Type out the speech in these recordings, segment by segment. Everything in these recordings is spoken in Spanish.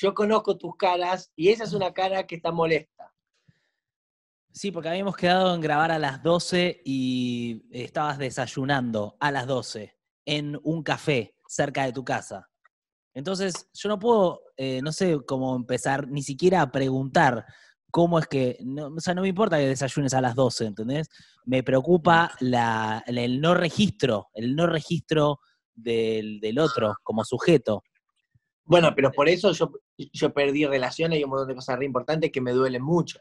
yo conozco tus caras y esa es una cara que está molesta. Sí, porque habíamos quedado en grabar a las 12 y estabas desayunando a las 12 en un café cerca de tu casa. Entonces, yo no puedo, eh, no sé cómo empezar ni siquiera a preguntar cómo es que, no, o sea, no me importa que desayunes a las 12, ¿entendés? Me preocupa la, el no registro, el no registro del, del otro como sujeto. Bueno, pero por eso yo, yo perdí relaciones y un montón de cosas re importantes que me duelen mucho.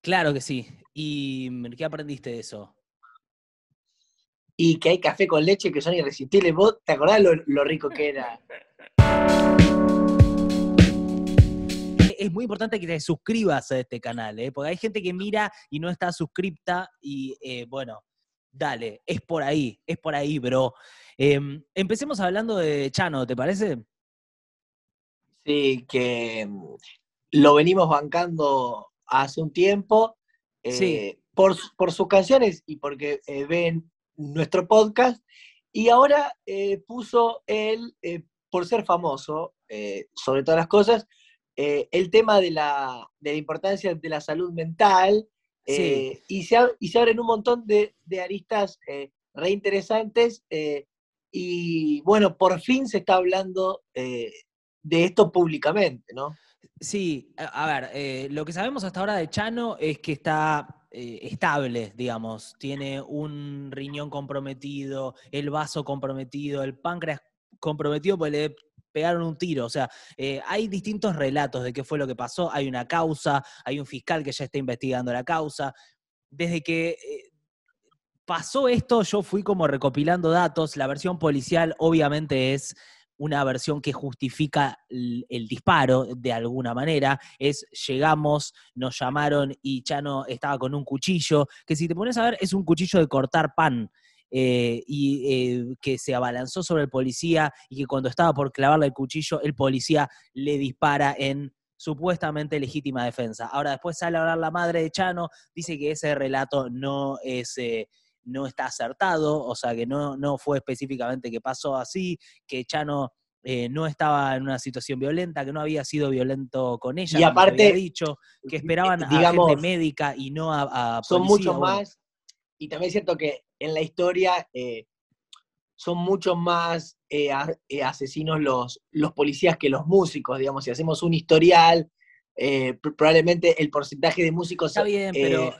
Claro que sí. ¿Y qué aprendiste de eso? Y que hay café con leche que son irresistibles. ¿Vos te acordás lo, lo rico que era? es muy importante que te suscribas a este canal, ¿eh? porque hay gente que mira y no está suscripta y eh, bueno, dale, es por ahí, es por ahí, bro. Em, empecemos hablando de Chano, ¿te parece? Sí, que mm, lo venimos bancando hace un tiempo eh, por, por, sus canciones y porque eh, ven nuestro podcast. Y ahora eh, puso él, por ser famoso, sobre todas las cosas, el tema de la, de la, importancia de la salud mental. y, se, y se abren un montón de, de aristas re interesantes. y bueno, por fin se está hablando de esto públicamente, ¿no? Sí, a, ver, eh, lo que sabemos hasta ahora de Chano es que está eh, estable, digamos, tiene un riñón comprometido, el vaso comprometido, el páncreas comprometido, pues le pegaron un tiro. O sea, eh, hay distintos relatos de qué fue lo que pasó, hay una causa, hay un fiscal que ya está investigando la causa. Desde que pasó esto, yo fui como recopilando datos, la versión policial obviamente es una versión que justifica el, disparo de alguna manera, es llegamos, nos llamaron y Chano estaba con un cuchillo, que si te pones a ver es un cuchillo de cortar pan. Eh, y eh, que se abalanzó sobre el policía y que cuando estaba por clavarle el cuchillo, el policía le dispara en supuestamente legítima defensa. Ahora después sale a hablar la madre de Chano, dice que ese relato no es... Eh, no está acertado, o sea que no, no fue específicamente que pasó así, que Chano eh, no estaba en una situación violenta, que no había sido violento con ella, y aparte, había dicho, que esperaban a gente médica y no a, a Son mucho más, y también es cierto que en la historia eh, son mucho más eh, asesinos los, los policías que los músicos, digamos, si hacemos un historial, probablemente el porcentaje de músicos... Está bien, pero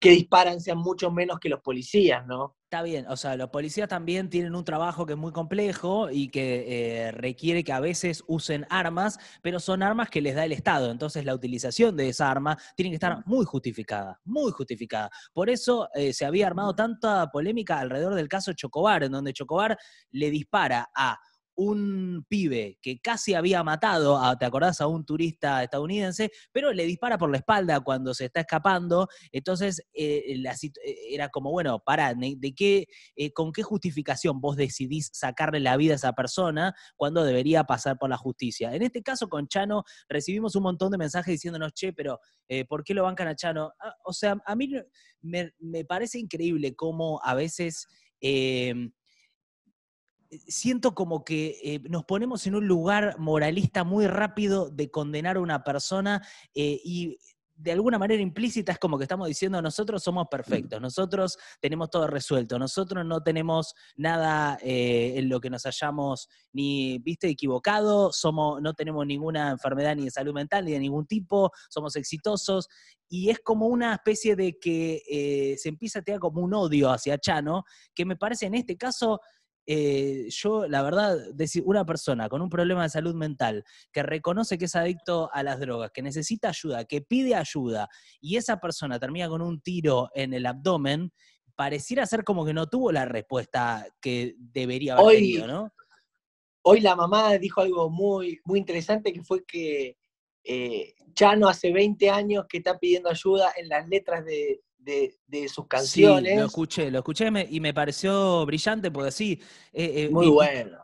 que disparan sean mucho menos que los policías, ¿no? Está bien, o sea, los policías también tienen un trabajo que es muy complejo y que eh, requiere que a veces usen armas, pero son armas que les da el Estado. Entonces la utilización de esa arma tiene que estar muy justificada, muy justificada. Por eso eh, se había armado tanta polémica alrededor del caso Chocobar, en donde Chocobar le dispara a un pibe que casi había matado, a, ¿te acordás? A un turista estadounidense, pero le dispara por la espalda cuando se está escapando. Entonces, eh, eh, era como, bueno, para, ¿de qué, eh, ¿con qué justificación vos decidís sacarle la vida a esa persona cuando debería pasar por la justicia? En este caso, con Chano, recibimos un montón de mensajes diciéndonos, che, pero ¿por qué lo bancan a Chano? Ah, o sea, a mí me, parece increíble cómo a veces siento como que eh, nos ponemos en un lugar moralista muy rápido de condenar a una persona eh, y de alguna manera implícita es como que estamos diciendo nosotros somos perfectos, nosotros tenemos todo resuelto, nosotros no tenemos nada eh, en lo que nos hayamos ni viste equivocado, somos, no tenemos ninguna enfermedad ni de salud mental ni de ningún tipo, somos exitosos y es como una especie de que se empieza a tener como un odio hacia Chano, que me parece en este caso eh, yo, la verdad, decir, una persona con un problema de salud mental que reconoce que es adicto a las drogas, que necesita ayuda, que pide ayuda, y esa persona termina con un tiro en el abdomen, pareciera ser como que no tuvo la respuesta que debería haber tenido, ¿no? Hoy la mamá dijo algo muy, muy interesante que fue que eh, Chano hace 20 años que está pidiendo ayuda en las letras de, de, sus canciones. Sí, lo escuché, lo escuché y me pareció brillante porque sí. Eh, eh, Muy bueno.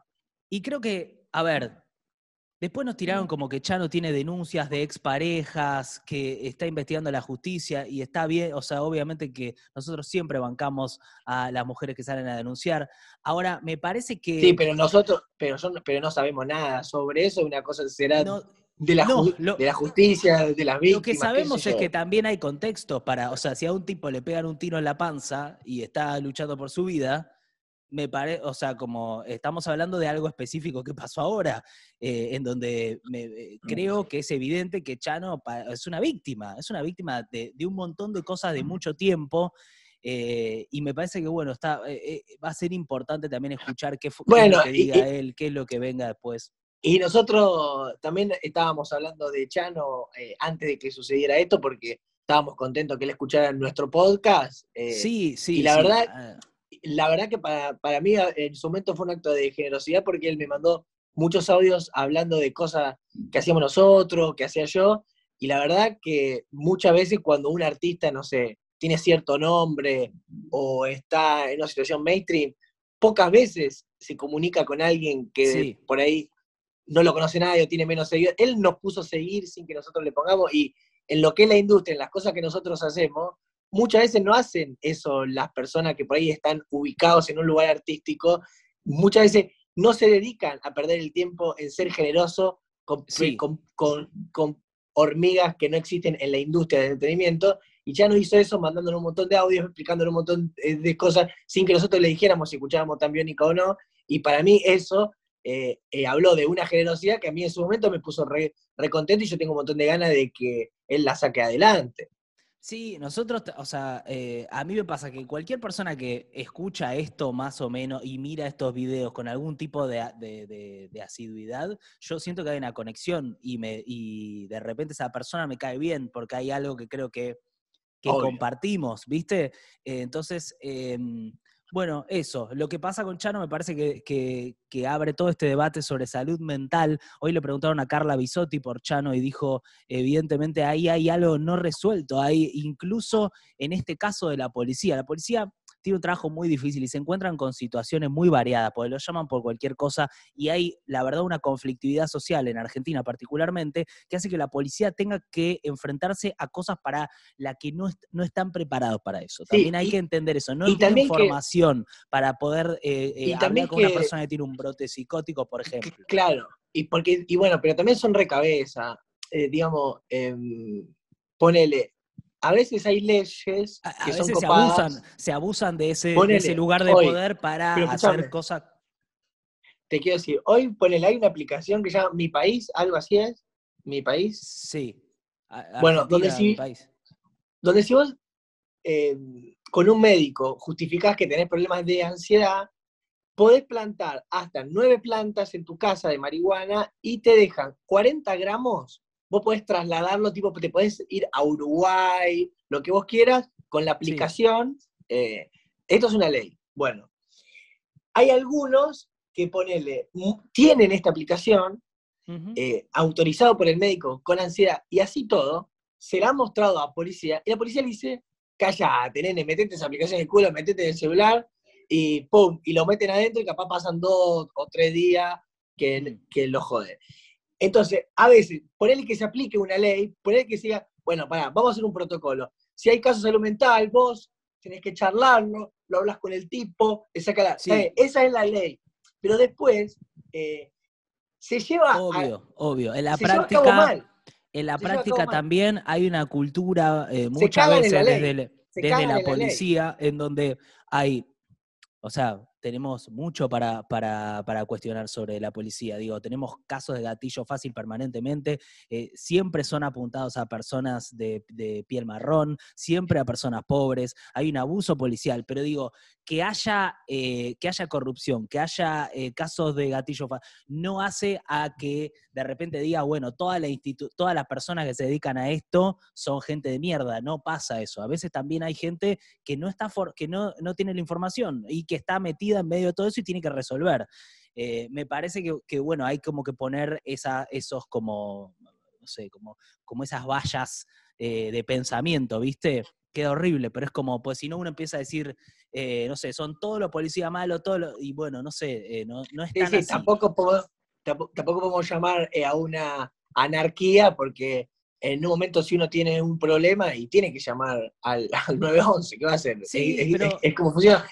Y creo que, a ver, Después nos tiraron como que Chano tiene denuncias de exparejas, que está investigando la justicia y está bien, o sea, obviamente que nosotros siempre bancamos a las mujeres que salen a denunciar. Ahora, me parece que... Sí, pero nosotros, pero, pero no sabemos nada sobre eso, una cosa será de, la de la justicia, de las víctimas. Lo que sabemos es que también hay contextos para, o sea, si a un tipo le pegan un tiro en la panza y está luchando por su vida, me parece, o sea, como estamos hablando de algo específico que pasó ahora, eh, en donde me, eh, mm. creo que es evidente que Chano es una víctima, es una víctima de, un montón de cosas de mucho tiempo. Eh, y me parece que, bueno, está, va a ser importante también escuchar qué, es lo que diga él, qué es lo que venga después. Y nosotros también estábamos hablando de Chano antes de que sucediera esto, porque estábamos contentos que él escuchara nuestro podcast. sí, sí. Y la verdad, ah la verdad que para, para, mí en su momento fue un acto de generosidad porque él me mandó muchos audios hablando de cosas que hacíamos nosotros, que hacía yo, y la verdad que muchas veces cuando un artista, no sé, tiene cierto nombre o está en una situación mainstream, pocas veces se comunica con alguien que por ahí no lo conoce nadie o tiene menos seguidores. Él nos puso a seguir sin que nosotros le pongamos y en lo que es la industria, en las cosas que nosotros hacemos, muchas veces no hacen eso las personas que por ahí están ubicados en un lugar artístico, muchas veces no se dedican a perder el tiempo en ser generoso con, con, hormigas que no existen en la industria del entretenimiento, y ya nos hizo eso mandándonos un montón de audios, explicándonos un montón eh, de cosas sin que nosotros le dijéramos si escuchábamos tan biónica o no, y para mí eso eh, eh, habló de una generosidad que a mí en su momento me puso re, re contento y yo tengo un montón de ganas de que él la saque adelante. Sí, nosotros, o sea, eh, a mí me pasa que cualquier persona que escucha esto más o menos y mira estos videos con algún tipo de, asiduidad, yo siento que hay una conexión y, me, y de repente esa persona me cae bien porque hay algo que creo que, compartimos, ¿viste? Entonces, em, bueno, eso. Lo que pasa con Chano me parece que, abre todo este debate sobre salud mental. Hoy le preguntaron a Carla Bisotti por Chano y dijo, evidentemente ahí hay algo no resuelto. Hay incluso en este caso de la policía. La policía tiene un trabajo muy difícil y se encuentran con situaciones muy variadas, porque lo llaman por cualquier cosa y hay, la verdad, una conflictividad social en Argentina particularmente que hace que la policía tenga que enfrentarse a cosas para las que no, no están preparados para eso. También hay que entender eso. No hay información para poder eh, eh, hablar con una persona que tiene un brote psicótico, por ejemplo. Claro, y, porque, y bueno, pero también son recabeza. Eh, digamos, em, ponele, a veces hay leyes que son Se abusan, se abusan de, ese, ese lugar de poder para hacer cosas. Te quiero decir, hoy ponele, hay una aplicación que se llama Mi País, algo así es. Mi País. Sí. bueno, donde si, donde si vos em, con un médico justificás que tenés problemas de ansiedad, podés plantar hasta nueve plantas en tu casa de marihuana y te dejan 40 gramos vos podés trasladarlo, tipo, te podés ir a Uruguay, lo que vos quieras, con la aplicación. Eh, esto es una ley. Bueno, hay algunos que ponele, tienen esta aplicación, eh, autorizado por el médico con ansiedad y así todo, se la ha mostrado a policía y la policía le dice, callate, nene, metete esa aplicación en el culo, metete en el celular y pum, y lo meten adentro y capaz pasan dos o tres días que, mm. que lo jode. Entonces, a veces, ponerle que se aplique una ley, ponerle que sea, bueno, pará, vamos a hacer un protocolo. Si hay casos de salud mental, vos tenés que charlarlo, lo hablas con el tipo, le saca la... esa es la ley. Pero después eh, se lleva... Obvio, obvio. En la práctica... En la práctica también hay una cultura, eh, muchas veces desde, la, policía, en donde hay, o sea, tenemos mucho para, para, cuestionar sobre la policía. Digo, tenemos casos de gatillo fácil permanentemente, eh, siempre son apuntados a personas de, piel marrón, siempre a personas pobres, hay un abuso policial, pero digo, que haya, eh, que haya corrupción, que haya eh, casos de gatillo fácil, no hace a que de repente diga, bueno, toda la todas las personas que se dedican a esto son gente de mierda, no pasa eso. A veces también hay gente que no, está que no, no tiene la información y que está metida en medio de todo eso y tiene que resolver. Eh, me parece que, bueno, hay como que poner esa, esos como, no sé, como, como esas vallas eh, de pensamiento, ¿viste? Queda horrible, pero es como, pues si no uno empieza a decir, eh, no sé, son todos los policías malos, todos y bueno, no sé, no, no es tan Tampoco, tampoco, podemos llamar a una anarquía porque en un momento si uno tiene un problema y tiene que llamar al, 911, ¿qué va a hacer? es, como funciona.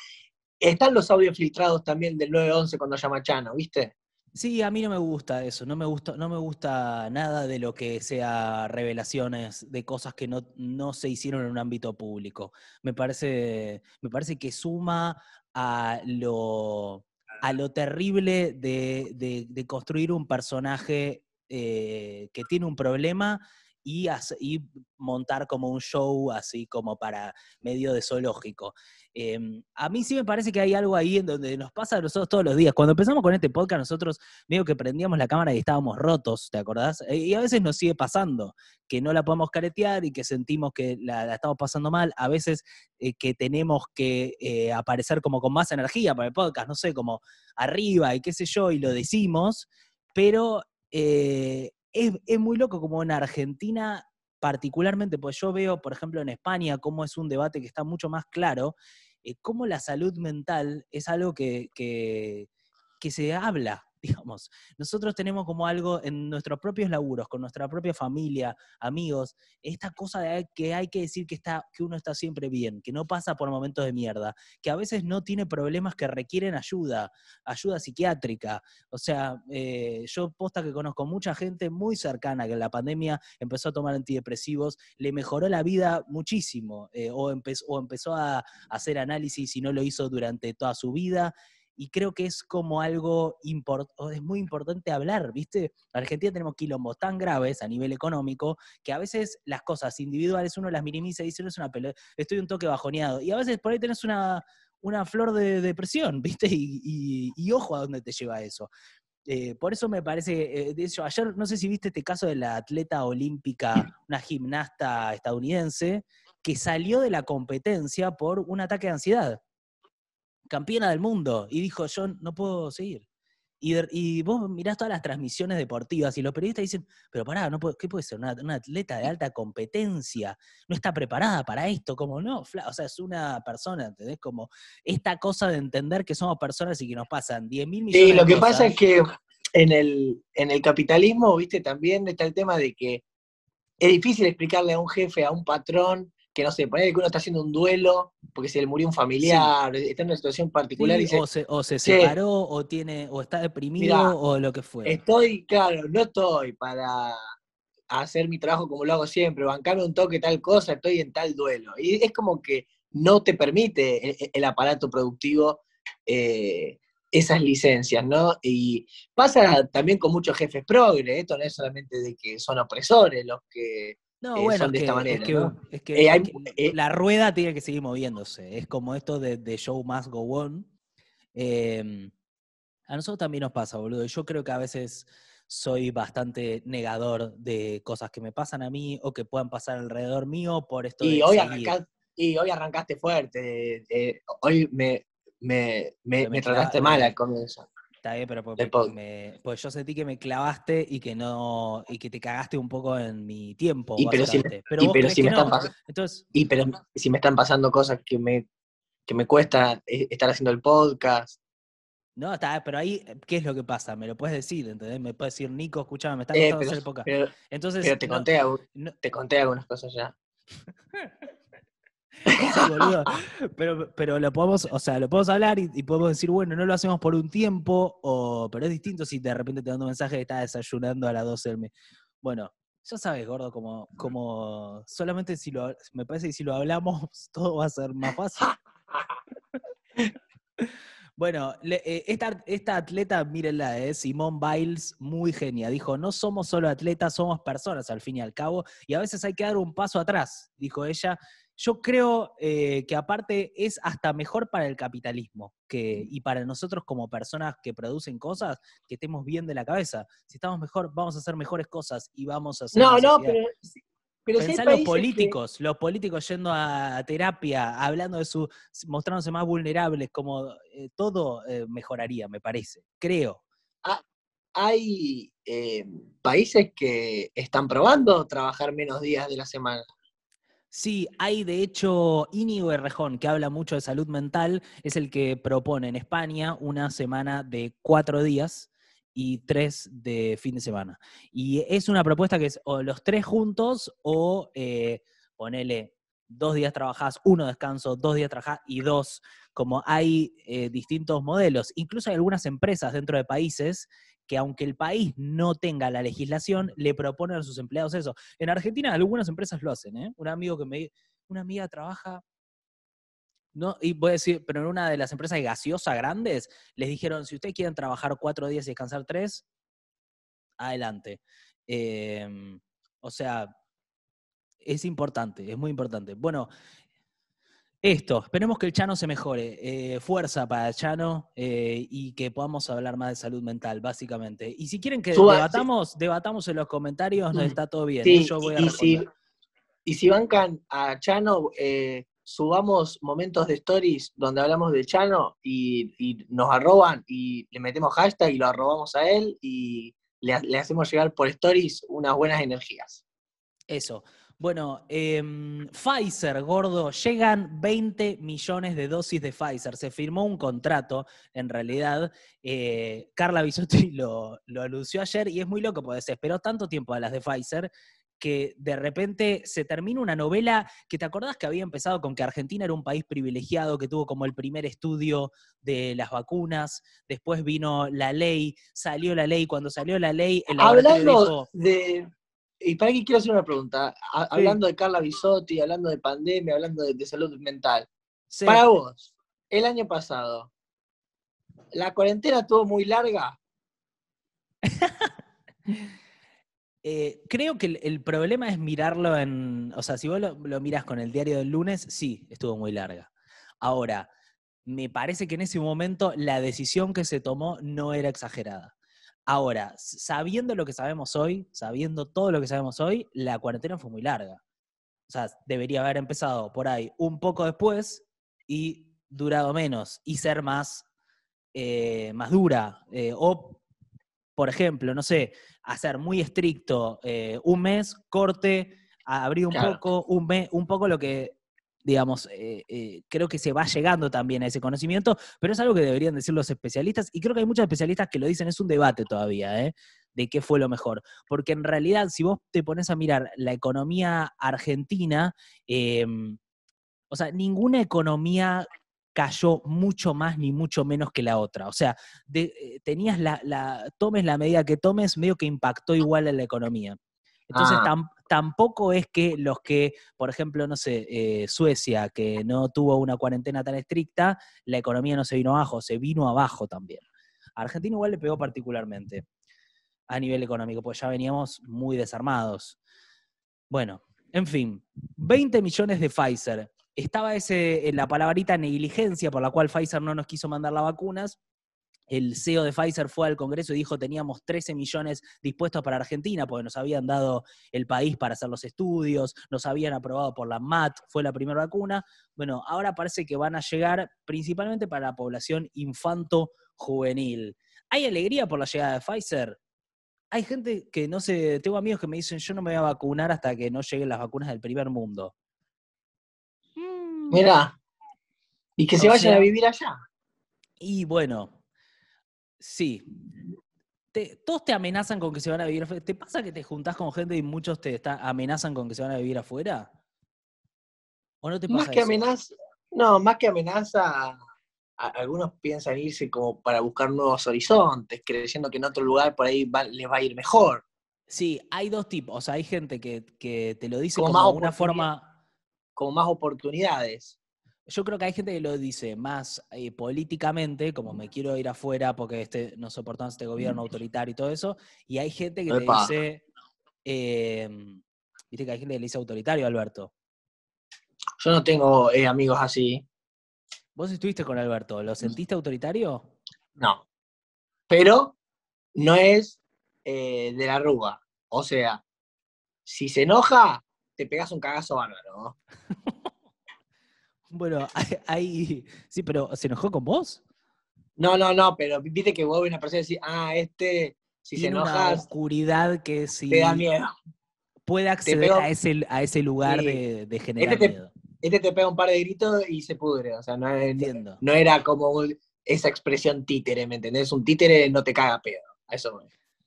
Están los audios filtrados también del 911 cuando llama Chano, ¿viste? Sí, a mí no me gusta eso, no me gusta, no me gusta nada de lo que sea revelaciones de cosas que no, se hicieron en un ámbito público. Me parece, me parece que suma a lo, a lo terrible de, construir un personaje eh, que tiene un problema y, montar como un show así como para medio de zoológico. Em, a mí sí me parece que hay algo ahí en donde nos pasa a nosotros todos los días. Cuando empezamos con este podcast, nosotros medio que prendíamos la cámara y estábamos rotos, ¿te acordás? Eh, y a veces nos sigue pasando, que no la podemos caretear y que sentimos que la, estamos pasando mal. A veces eh, que tenemos que eh, aparecer como con más energía para el podcast, no sé, como arriba y qué sé yo, y lo decimos, pero es, muy loco como en Argentina particularmente, pues yo veo, por ejemplo, en España, cómo es un debate que está mucho más claro, eh, cómo la salud mental es algo que, que se habla, digamos. Nosotros tenemos como algo en nuestros propios laburos, con nuestra propia familia, amigos, esta cosa de que hay que decir que, está, que uno está siempre bien, que no pasa por momentos de mierda, que a veces no tiene problemas que requieren ayuda, ayuda psiquiátrica. O sea, eh, yo posta que conozco mucha gente muy cercana que en la pandemia empezó a tomar antidepresivos, le mejoró la vida muchísimo, eh, o, empezó, o empezó a hacer análisis y no lo hizo durante toda su vida y creo que es como algo es muy importante hablar, ¿viste? En Argentina tenemos quilombos tan graves a nivel económico que a veces las cosas individuales uno las minimiza y dice, no es una pelota, estoy un toque bajoneado. Y a veces por ahí tenés una, una flor de depresión, ¿viste? Y, ojo a dónde te lleva eso. Eh, por eso me parece, eh, de hecho, ayer no sé si viste este caso de la atleta olímpica, una gimnasta estadounidense, que salió de la competencia por un ataque de ansiedad campeona del mundo, y dijo, yo no puedo seguir. Y, vos mirás todas las transmisiones deportivas y los periodistas dicen, pero pará, no ¿qué puede ser? Una, atleta de alta competencia, no está preparada para esto, como no, o sea, es una persona, ¿entendés? Como esta cosa de entender que somos personas y que nos pasan 10 mil millones Sí, lo que pasa es que en el, en el capitalismo, viste, también está el tema de que es difícil explicarle a un jefe, a un patrón, que no sé, poner que uno está haciendo un duelo porque se le murió un familiar, está en una situación particular y o, se, o se separó, o tiene, o está deprimido, o lo que fuera. Estoy, claro, no estoy para hacer mi trabajo como lo hago siempre, bancarme un toque tal cosa, estoy en tal duelo. Y es como que no te permite el, aparato productivo eh, esas licencias, ¿no? Y pasa también con muchos jefes progres, esto no es solamente de que son opresores los que no, bueno, de esta manera. Es que, eh, eh, la rueda tiene que seguir moviéndose. Es como esto de, show must go on. Em, a nosotros también nos pasa, boludo. Yo creo que a veces soy bastante negador de cosas que me pasan a mí o que puedan pasar alrededor mío por esto y de hoy arrancaste, Y hoy arrancaste fuerte. Eh, hoy me, me, me, trataste mal al comienzo. Está bien, pero pues yo sentí que me clavaste y que no y que te cagaste un poco en mi tiempo. Y pero si me, están si me están pasando cosas que me, que me cuesta eh, estar haciendo el podcast. No, está, pero ahí, ¿qué es lo que pasa? Me lo puedes decir, ¿entendés? Me puedes decir, Nico, escúchame, me está eh, costando hacer el podcast. Entonces, pero te, conté, te conté algunas cosas ya. Pero, pero lo podemos, o sea, lo podemos hablar y, podemos decir, bueno, no lo hacemos por un tiempo, o, pero es distinto si de repente te mando un mensaje que estás desayunando a las 12 del mes. Bueno, ya sabes, gordo, como, como solamente si lo, me parece que si lo hablamos, todo va a ser más fácil. Bueno, eh, esta, esta, atleta, mírenla, es eh, Simone Biles, muy genia. Dijo, no somos solo atletas, somos personas al fin y al cabo, y a veces hay que dar un paso atrás, dijo ella, yo creo eh, que aparte es hasta mejor para el capitalismo que, y para nosotros como personas que producen cosas, que estemos bien de la cabeza. Si estamos mejor, vamos a hacer mejores cosas y vamos a hacer... No, no, pero... pero los políticos, los políticos yendo a terapia, hablando de su, mostrándose más vulnerables, como eh, todo eh, mejoraría, me parece, creo. Ah, hay países que están probando trabajar menos días de la semana. Sí, hay de hecho Íñigo Errejón, que habla mucho de salud mental, es el que propone en España una semana de cuatro días y tres de fin de semana. Y es una propuesta que es o los tres juntos o eh, ponele dos días trabajás, uno descanso, dos días trabajás y dos, como hay eh, distintos modelos. Incluso hay algunas empresas dentro de países que aunque el país no tenga la legislación, le proponen a sus empleados eso. En Argentina algunas empresas lo hacen, ¿eh? Un amigo que me una amiga trabaja no, y voy a decir, pero en una de las empresas gaseosa grandes, les dijeron, si ustedes quieren trabajar cuatro días y descansar tres, adelante. Em, o sea, es importante, es muy importante. Bueno, esto, esperemos que el Chano se mejore. Eh, fuerza para el Chano eh, y que podamos hablar más de salud mental, básicamente. Y si quieren que debatamos, debatamos en los comentarios, nos está todo bien. ¿eh? Yo voy a y, si, y si bancan a Chano, subamos momentos de stories donde hablamos de Chano y, nos arroban y le metemos hashtag y lo arrobamos a él y le, hacemos llegar por stories unas buenas energías. Eso. Bueno, em, Pfizer, gordo, llegan 20 millones de dosis de Pfizer. Se firmó un contrato, en realidad. Eh, Carla Bisotti lo, lo, anunció ayer y es muy loco porque se esperó tanto tiempo a las de Pfizer que de repente se termina una novela que te acordás que había empezado con que Argentina era un país privilegiado, que tuvo como el primer estudio de las vacunas, después vino la ley, salió la ley, cuando salió la ley, el Hablando de... Y para aquí quiero hacer una pregunta, hablando de Carla Bisotti, hablando de pandemia, hablando de, salud mental. Para vos, el año pasado, ¿la cuarentena estuvo muy larga? Eh, creo que el, problema es mirarlo en. O sea, si vos lo, miras con el diario del lunes, sí, estuvo muy larga. Ahora, me parece que en ese momento la decisión que se tomó no era exagerada. Ahora, sabiendo lo que sabemos hoy, sabiendo todo lo que sabemos hoy, la cuarentena fue muy larga. O sea, debería haber empezado por ahí un poco después y durado menos y ser más, eh, más dura. Eh, o, por ejemplo, no sé, hacer muy estricto eh, un mes, corte, abrir un poco, un mes, un poco lo que, digamos, eh, eh, creo que se va llegando también a ese conocimiento, pero es algo que deberían decir los especialistas, y creo que hay muchos especialistas que lo dicen, es un debate todavía, de qué fue lo mejor. Porque en realidad, si vos te pones a mirar la economía argentina, em, o sea, ninguna economía cayó mucho más ni mucho menos que la otra. O sea, eh, tenías la, tomes la medida que tomes, medio que impactó igual en la economía. Entonces ah. tampoco es que los que, por ejemplo, no sé, eh, Suecia, que no tuvo una cuarentena tan estricta, la economía no se vino abajo, se vino abajo también. A Argentina igual le pegó particularmente a nivel económico, pues ya veníamos muy desarmados. Bueno, en fin, 20 millones de Pfizer, estaba ese, la palabrita negligencia por la cual Pfizer no nos quiso mandar las vacunas. El CEO de Pfizer fue al Congreso y dijo teníamos 13 millones dispuestos para Argentina porque nos habían dado el país para hacer los estudios, nos habían aprobado por la MAT, fue la primera vacuna. Bueno, ahora parece que van a llegar principalmente para la población infanto-juvenil. ¿Hay alegría por la llegada de Pfizer? Hay gente que no sé, tengo amigos que me dicen yo no me voy a vacunar hasta que no lleguen las vacunas del primer mundo. Mira, y que se vayan a vivir allá. Y bueno, sí. todos te amenazan con que se van a vivir ¿Te pasa que te juntás con gente y muchos te amenazan con que se van a vivir afuera? ¿O no te pasa más que amenaza, no, más que amenaza, algunos piensan irse como para buscar nuevos horizontes, creyendo que en otro lugar por ahí les va a ir mejor. Sí, hay dos tipos. O sea, hay gente que, te lo dice como, una forma como más oportunidades. Yo creo que hay gente que lo dice más eh, políticamente, como me quiero ir afuera porque este, no soportamos este gobierno autoritario y todo eso, y hay gente que te dice, em, viste que hay gente que le dice autoritario, Alberto. Yo no tengo eh, amigos así. ¿Vos estuviste con Alberto? ¿Lo sentiste autoritario? No. Pero no es eh, de la arruga. O sea, si se enoja, te pegas un cagazo bárbaro. bueno, ahí, sí, pero ¿se enojó con vos? No, no, no, pero viste que vos ves una persona y decís, ah, este, si se enoja. Una oscuridad que si. Te da miedo. Puede acceder a, ese, a ese lugar de, de, generar este miedo. Este te pega un par de gritos y se pudre. O sea, no, no era como esa expresión títere, ¿me entendés? Un títere no te caga pedo. eso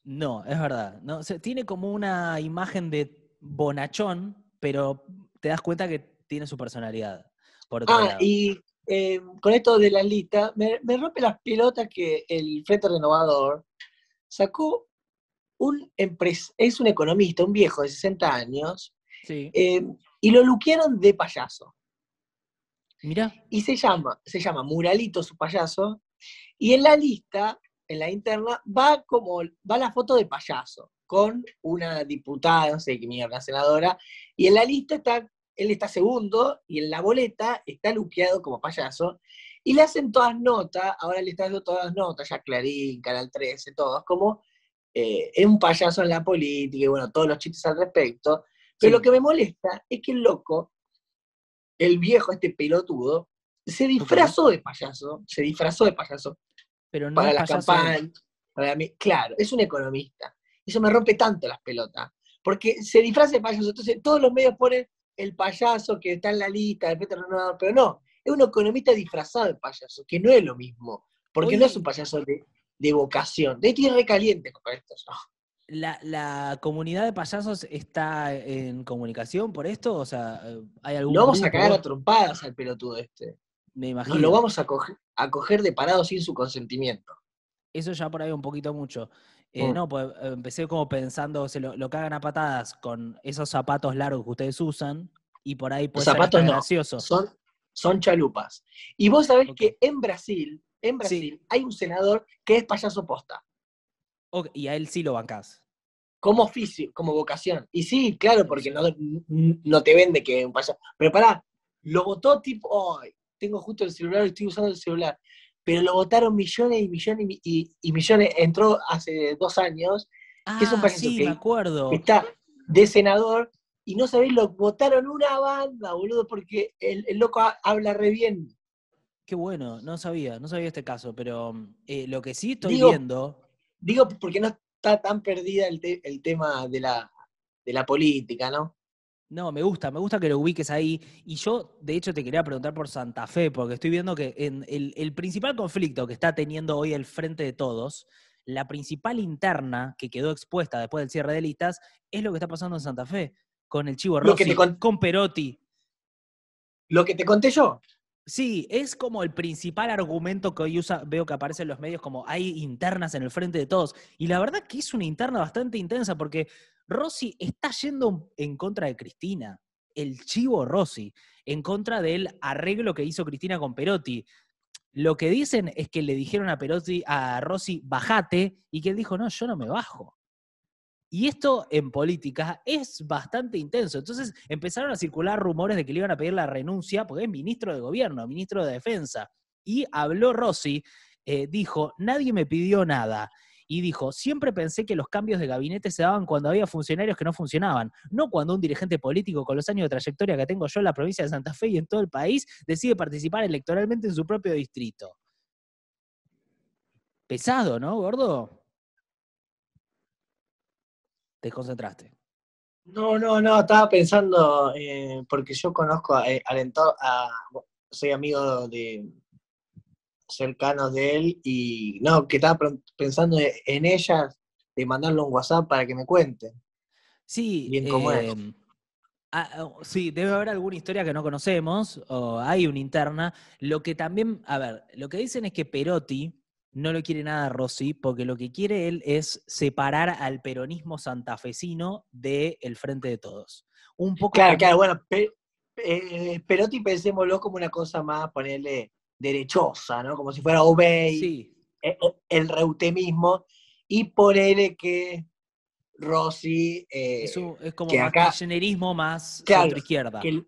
No, es verdad. No, tiene como una imagen de bonachón, pero te das cuenta que tiene su personalidad. Ah, y eh, con esto de la lista, me, rompe las pelotas que el Frente Renovador sacó un es un economista, un viejo de 60 años, eh, y lo luquearon de payaso. Mira. Y se llama, se llama Muralito su payaso, y en la lista, en la interna, va como, va la foto de payaso, con una diputada, no sé qué mierda, senadora, y en la lista está, él está segundo, y en la boleta está luqueado como payaso, y le hacen todas notas, ahora le están dando todas notas, ya Clarín, Canal 13, todos, como eh, es un payaso en la política, y bueno, todos los chistes al respecto, pero lo que me molesta es que el loco, el viejo, este pelotudo, se disfrazó de payaso, se disfrazó de payaso. Pero no para la campaña. Para mí, claro, es un economista. Eso me rompe tanto las pelotas. Porque se disfraza de payaso. Entonces, todos los medios ponen el payaso que está en la lista Petro Renovador, pero no, es un economista disfrazado de payaso, que no es lo mismo. Porque no es un payaso de, de vocación. De hecho, es recaliente con esto. La, comunidad de payasos está en comunicación por esto? O sea, ¿hay algún. Lo vamos a cagar a trompadas al pelotudo este. Me imagino. lo vamos a coger, a coger de parado sin su consentimiento. Eso ya por ahí un poquito mucho. Eh, mm. No, pues eh, empecé como pensando, se lo, cagan a patadas con esos zapatos largos que ustedes usan y por ahí puede zapatos gracioso. Son, son chalupas. Y vos sabés que en Brasil, en Brasil hay un senador que es payaso posta. y a él sí lo bancás. Como oficio, como vocación. Y sí, claro, porque no, no te vende que un payaso. Pero pará, lo votó tipo, tengo justo el celular, estoy usando el celular, pero lo votaron millones y millones y, millones, entró hace dos años, que es un ah, payaso sí, me acuerdo. está de senador, y no sabéis, lo votaron una banda, boludo, porque el, loco habla re bien. Qué bueno, no sabía, no sabía este caso, pero eh, lo que sí estoy viendo. Digo, porque no está tan perdida el, el tema de la, de la política, ¿no? No, me gusta, me gusta que lo ubiques ahí. Y yo, de hecho, te quería preguntar por Santa Fe, porque estoy viendo que en el, principal conflicto que está teniendo hoy el Frente de Todos, la principal interna que quedó expuesta después del cierre de listas, es lo que está pasando en Santa Fe, con el Chivo Rossi, con Perotti. Lo que te conté yo. Sí, es como el principal argumento que hoy usa, veo que aparece en los medios como hay internas en el frente de todos. Y la verdad que es una interna bastante intensa porque Rossi está yendo en contra de Cristina, el chivo Rossi, en contra del arreglo que hizo Cristina con Perotti. Lo que dicen es que le dijeron a Perotti, a Rossi, bajate, y que él dijo, no, yo no me bajo. Y esto en política es bastante intenso. Entonces empezaron a circular rumores de que le iban a pedir la renuncia, porque es ministro de gobierno, ministro de defensa. Y habló Rossi, eh, dijo, nadie me pidió nada y dijo, siempre pensé que los cambios de gabinete se daban cuando había funcionarios que no funcionaban, no cuando un dirigente político con los años de trayectoria que tengo yo en la provincia de Santa Fe y en todo el país decide participar electoralmente en su propio distrito. Pesado, ¿no, gordo? Te concentraste. No, no, no, estaba pensando, eh, porque yo conozco eh, al entorno, soy amigo de, cercanos de él y no, que estaba pensando en ellas, de mandarle un WhatsApp para que me cuente. Sí, bien cómo em, ah, oh, sí, debe haber alguna historia que no conocemos, o hay una interna. Lo que también, a ver, lo que dicen es que Perotti no lo quiere nada Rossi, porque lo que quiere él es separar al peronismo santafesino del Frente de Todos. Un poco claro, claro, bueno, eh, Perotti pensémoslo como una cosa más, ponerle derechosa, ¿no? Como si fuera Obey, e, e, el, reutemismo, y ponerle que Rossi... Eh, es, como que acá, kirchnerismo más izquierda. Que,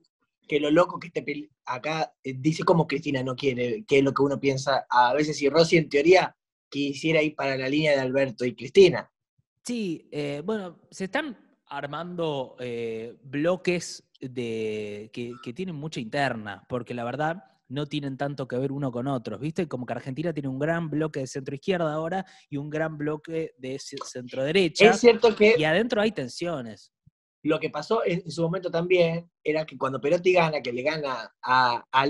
que, lo loco que esté acá eh, dice como Cristina no quiere, que es lo que uno piensa a veces, si Rossi en teoría quisiera ir para la línea de Alberto y Cristina. Sí, eh, bueno, se están armando bloques de, que, que, tienen mucha interna, porque la verdad no tienen tanto que ver uno con otros, ¿viste? Como que Argentina tiene un gran bloque de centro izquierda ahora y un gran bloque de centro derecha. Es cierto que... Y adentro hay tensiones. Lo que pasó en, su momento también era que cuando Perotti gana, que le gana a, a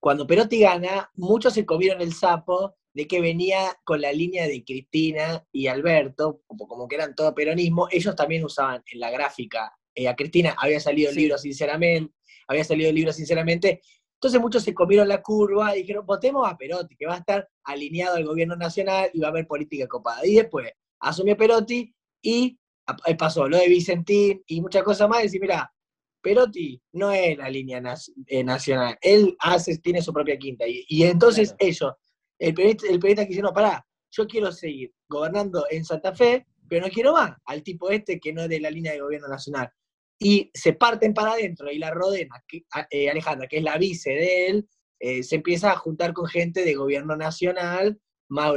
cuando Perotti gana, muchos se comieron el sapo de que venía con la línea de Cristina y Alberto, como, como que eran todo peronismo, ellos también usaban en la gráfica, eh, a Cristina había salido el libro sinceramente, había salido el libro sinceramente, entonces muchos se comieron la curva y dijeron, votemos a Perotti, que va a estar alineado al gobierno nacional y va a haber política copada. Y después asumió Perotti y pasó lo de Vicentín y muchas cosas más, y decir, mira, Perotti no es la línea eh, nacional, él hace, tiene su propia quinta. Y, entonces ellos, el periodista, el periodista que dice, no, pará, yo quiero seguir gobernando en Santa Fe, pero no quiero más al tipo este que no es de la línea de gobierno nacional. Y se parten para adentro y la Rodena, que, eh, Alejandra, que es la vice de él, eh, se empieza a juntar con gente de gobierno nacional,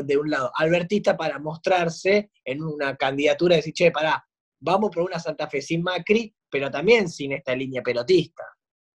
de un lado, albertista para mostrarse en una candidatura y decir, che, pará, vamos por una Santa Fe sin Macri, pero también sin esta línea pelotista.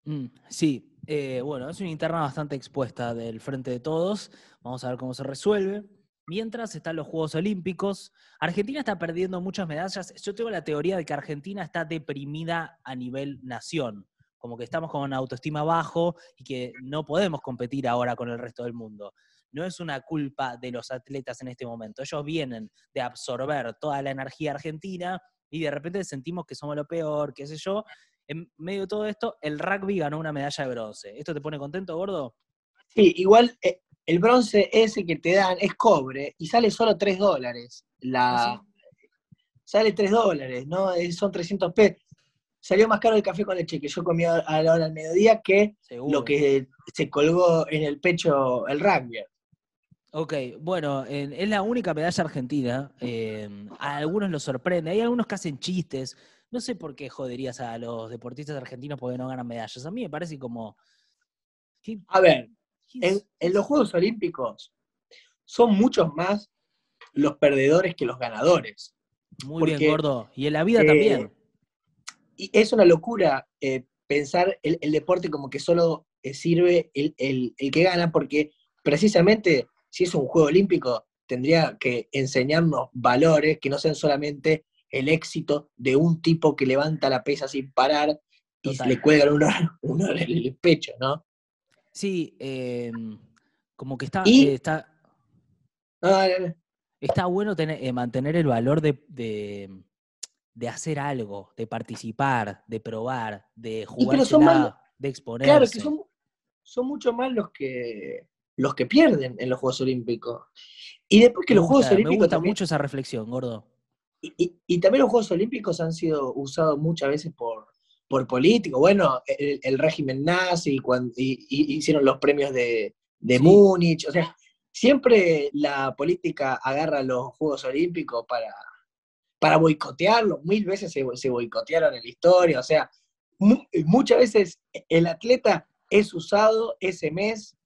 Mm, sí, eh, bueno, es una interna bastante expuesta del Frente de Todos. Vamos a ver cómo se resuelve. Mientras están los Juegos Olímpicos, Argentina está perdiendo muchas medallas. Yo tengo la teoría de que Argentina está deprimida a nivel nación, como que estamos con una autoestima bajo y que no podemos competir ahora con el resto del mundo. No es una culpa de los atletas en este momento. Ellos vienen de absorber toda la energía argentina y de repente sentimos que somos lo peor, qué sé yo. En medio de todo esto, el rugby ganó una medalla de bronce. ¿Esto te pone contento, gordo? Sí, igual eh, el bronce ese que te dan es cobre y sale solo 3 dólares. La... ¿Ah, sale 3 dólares, ¿no? Son 300 pesos. Salió más caro el café con leche que yo comí a la hora del mediodía que lo que se colgó en el pecho el rugby. Ok, bueno, es la única medalla argentina. Em, a algunos los sorprende. Hay algunos que hacen chistes. No sé por qué joderías a los deportistas argentinos porque no ganan medallas. A mí me parece como. A ver, en, los Juegos Olímpicos son muchos más los perdedores que los ganadores. Muy bien, gordo. Y en la vida también. Y es una locura eh, pensar el, deporte como que solo eh, sirve el, el que gana, porque precisamente si es un juego olímpico, tendría que enseñarnos valores que no sean solamente el éxito de un tipo que levanta la pesa sin parar y le cuelgan uno, en el pecho, ¿no? Sí, em, como que está... Eh, está, está bueno tener, eh, mantener el valor de, de, hacer algo, de participar, de probar, de jugar, de exponerse. Claro, que son, son mucho más los que los que pierden en los Juegos Olímpicos. Y después que los Juegos Olímpicos. Me gusta mucho esa reflexión, gordo. Y, también los Juegos Olímpicos han sido usados muchas veces por, por políticos. Bueno, el, régimen nazi, cuando, y, hicieron los premios de, de Múnich. O sea, siempre la política agarra los Juegos Olímpicos para, para boicotearlos. Mil veces se, se boicotearon en la historia. O sea, muchas veces el atleta es usado ese mes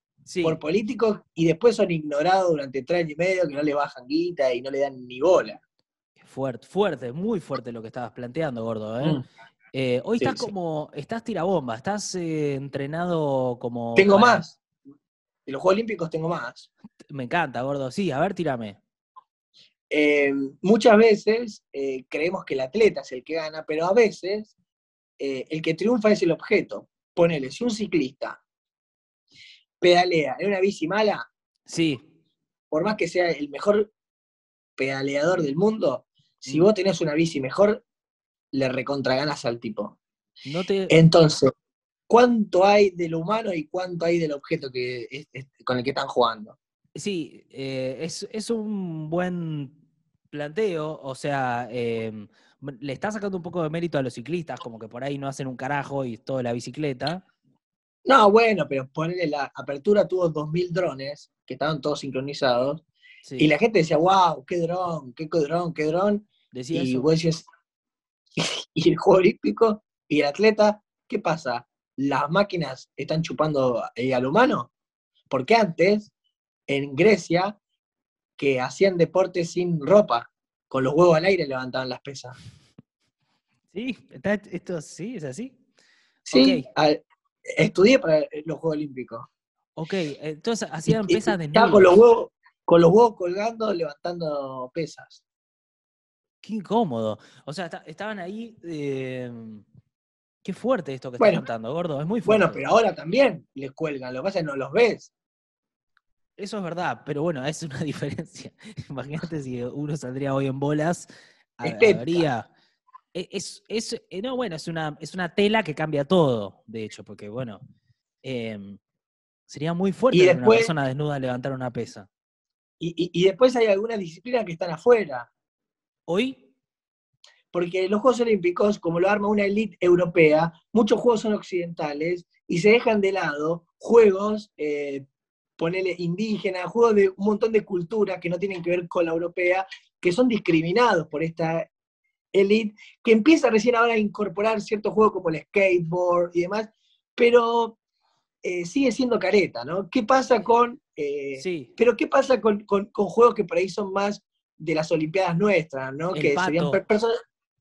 por políticos y después son ignorados durante tres años y medio que no le bajan guita y no le dan ni bola. Fuerte, fuerte, muy fuerte lo que estabas planteando, gordo. ¿eh? Mm. Eh, hoy estás como, estás tirabomba, estás eh, entrenado como... Tengo más. En los Juegos Olímpicos tengo más. Me encanta, gordo. Sí, a ver, tírame. muchas veces creemos que el atleta es el que gana, pero a veces el que triunfa es el objeto. Ponele, si un ciclista pedalea en una bici mala, sí. por más que sea el mejor pedaleador del mundo, si mm. vos tenés una bici mejor, le recontraganas al tipo. No te... Entonces, ¿cuánto hay de lo humano y cuánto hay del objeto que con el que están jugando? Sí, eh, es, un buen planteo, o sea, em, le está sacando un poco de mérito a los ciclistas, como que por ahí no hacen un carajo y todo la bicicleta. No, bueno, pero ponerle la apertura tuvo 2.000 drones, que estaban todos sincronizados, y la gente decía, wow, qué dron, qué dron, qué dron. y y el Juego Olímpico y el atleta, ¿qué pasa? ¿Las máquinas están chupando eh, al humano? Porque antes, en Grecia, que hacían deporte sin ropa, con los huevos al aire levantaban las pesas. Sí, esto sí, es así. Sí, estudié para los Juegos Olímpicos. Ok, entonces hacían pesas de con los huevos, con los huevos colgando, levantando pesas. Qué incómodo. O sea, estaban ahí. Eh, qué fuerte esto que estás contando, gordo. Es muy fuerte. Bueno, pero ahora también les cuelgan. Lo que pasa es que no los ves. Eso es verdad, pero bueno, es una diferencia. Imagínate si uno saldría hoy en bolas, habría. E, es, es, eh, no, bueno, es una, es una tela que cambia todo, de hecho, porque bueno, em, sería muy fuerte después, una persona desnuda levantar una pesa. Y, y, después hay algunas disciplinas que están afuera. ¿Hoy? Porque los Juegos Olímpicos, como lo arma una élite europea, muchos juegos son occidentales y se dejan de lado juegos, eh, ponele indígenas, juegos de un montón de culturas que no tienen que ver con la europea, que son discriminados por esta Elite, que empieza recién ahora a incorporar ciertos juegos como el skateboard y demás, pero eh, sigue siendo careta, ¿no? ¿Qué pasa con... Eh, sí. Pero ¿qué pasa con, juegos que por ahí son más de las Olimpiadas nuestras, ¿no? que serían personas,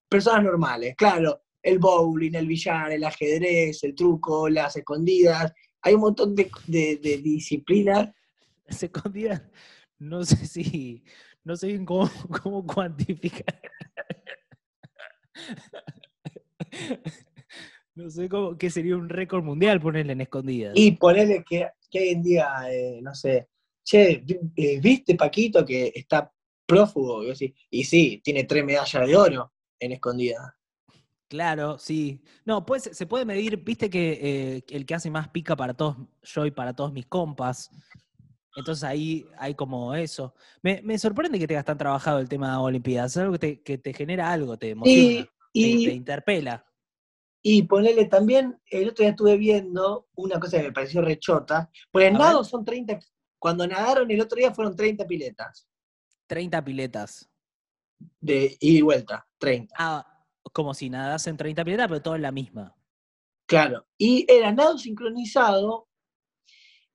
personas normales, claro. El bowling, el billar, el ajedrez, el truco, las escondidas. Hay un montón de, disciplinas. Las escondidas, no sé si, no sé bien cómo, cómo cuantificar. No sé cómo, qué sería un récord mundial ponerle en escondidas. Y ponerle que, que hoy en día, eh, no sé, che, eh, ¿viste Paquito que está prófugo? Y, sí, tiene tres medallas de oro en escondida. Claro, sí. No, pues se puede medir, viste que eh, el que hace más pica para todos, yo y para todos mis compas. Entonces ahí hay como eso. Me, sorprende que tengas tan trabajado el tema de Olimpiadas. Es algo que te, que te genera algo, te emociona, y, te, interpela. Y ponerle también, el otro día estuve viendo una cosa que me pareció rechota. Pues el nado son 30, cuando nadaron el otro día fueron 30 piletas. 30 piletas. De ida y vuelta, 30. Ah, como si nadasen 30 piletas, pero todo en la misma. Claro. Y era nado sincronizado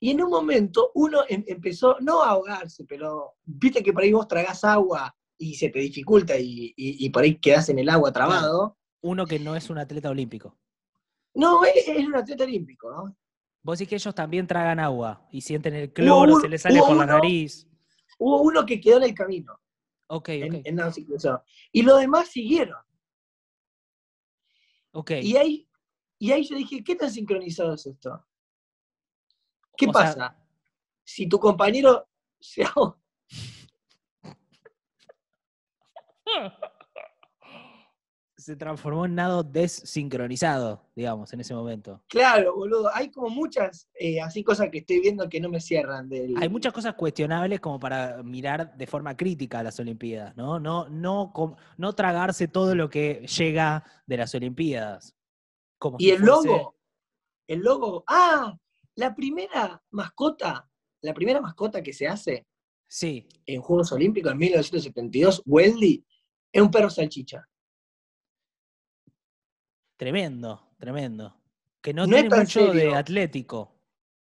y en un momento uno em, empezó, no a ahogarse, pero viste que por ahí vos tragás agua y se te dificulta y, por ahí quedás en el agua trabado. Uno que no es un atleta olímpico. No, es, un atleta olímpico, ¿no? Vos decís que ellos también tragan agua y sienten el cloro, se les sale por la nariz. Hubo uno que quedó en el camino. Ok, ok. En, y los demás siguieron. Ok. Y ahí, y ahí yo dije, ¿qué tan sincronizado es esto? ¿Qué pasa? si tu compañero se se transformó en nado desincronizado, digamos, en ese momento. Claro, boludo. Hay como muchas eh, así cosas que estoy viendo que no me cierran. Del... Hay muchas cosas cuestionables como para mirar de forma crítica a las Olimpiadas, ¿no? No, no, no tragarse todo lo que llega de las Olimpiadas. Como y el logo, el logo, ah, la primera mascota, la primera mascota que se hace sí. en Juegos Olímpicos en 1972, Weldy, es un perro salchicha. Tremendo, tremendo. Que no, tiene mucho de atlético.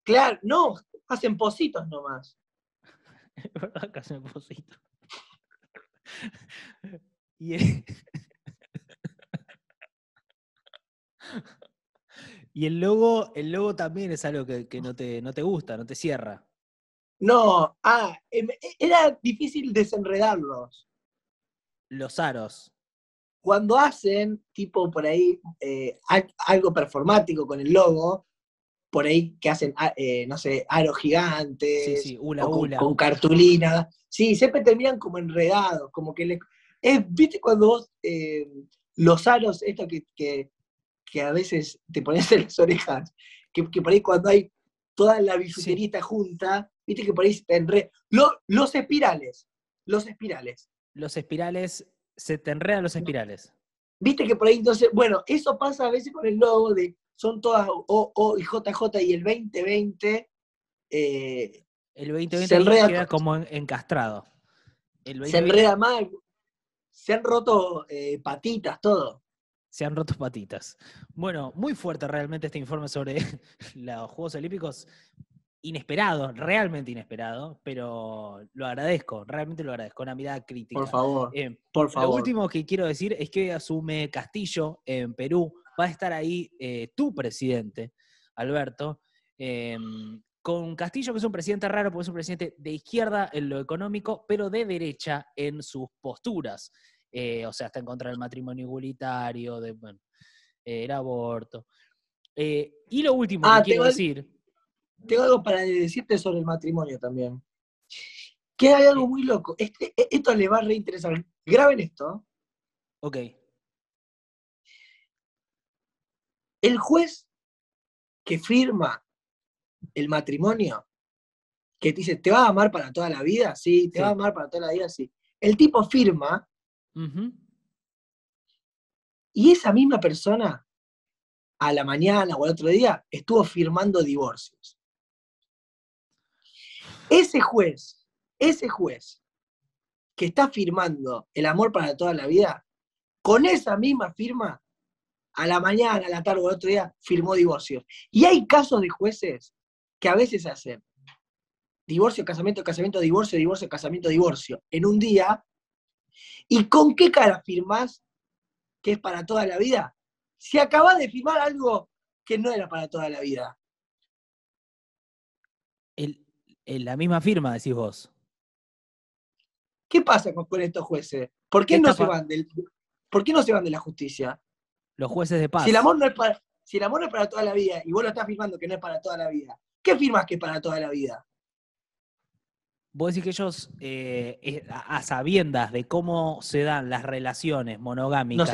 Claro, no, hacen positos nomás. Es verdad que hacen positos. y, Y el logo, el logo también es algo que, no, te, no te gusta, no te cierra. No, ah, em, e, era difícil desenredarlos. Los aros. Cuando hacen, tipo por ahí, eh, algo performático con el logo, por ahí que hacen, ah, eh, no sé, aros gigantes, sí, con, cartulina, sí, siempre terminan como enredados, como que le... ¿Viste cuando vos, eh, los aros, esto que, que a veces te pones en las orejas, que, por ahí cuando hay toda la bisuterita junta, viste que por ahí te enre... los espirales, los espirales. Los espirales, se te enredan los espirales. Viste que por ahí entonces, bueno, eso pasa a veces con el logo de, son todas O, O y JJ y el 2020. Eh, el 2020 se queda como encastrado. se enreda mal, se han roto eh, patitas, todo se han roto patitas. Bueno, muy fuerte realmente este informe sobre los Juegos Olímpicos. Inesperado, realmente inesperado, pero lo agradezco, realmente lo agradezco, una mirada crítica. Por favor, eh, por favor. Lo último que quiero decir es que asume Castillo en Perú, va a estar ahí eh, tu presidente, Alberto, em, con Castillo, que es un presidente raro, porque es un presidente de izquierda en lo económico, pero de derecha en sus posturas. Eh, o sea, está en contra del matrimonio igualitario, de, bueno, eh, el aborto. Eh, y lo último que ah, quiero decir. tengo algo para decirte sobre el matrimonio también. Que hay algo muy loco. Este, e, esto les va a reinteresar. Graben esto. Ok. El juez que firma el matrimonio, que te dice, ¿te va a amar para toda la vida? Sí, ¿te va a amar para toda la vida? Sí. El tipo firma y esa misma persona a la mañana o al otro día estuvo firmando divorcios. Ese juez, ese juez que está firmando el amor para toda la vida, con esa misma firma, a la mañana, a la tarde o al otro día, firmó divorcios. Y hay casos de jueces que a veces hacen divorcio, casamiento, casamiento, divorcio, divorcio, casamiento, divorcio, en un día. ¿Y con qué cara firmás que es para toda la vida? Si acabas de firmar algo que no era para toda la vida. El, la misma firma, decís vos. ¿Qué pasa con, estos jueces? ¿Por qué, no se van del, ¿Por qué no se van de la justicia? Los jueces de paz. Si el amor no es para, si el amor es para toda la vida y vos lo estás firmando que no es para toda la vida, ¿qué firmas que es para toda la vida? Vos decís que ellos, eh, a sabiendas de cómo se dan las relaciones monogámicas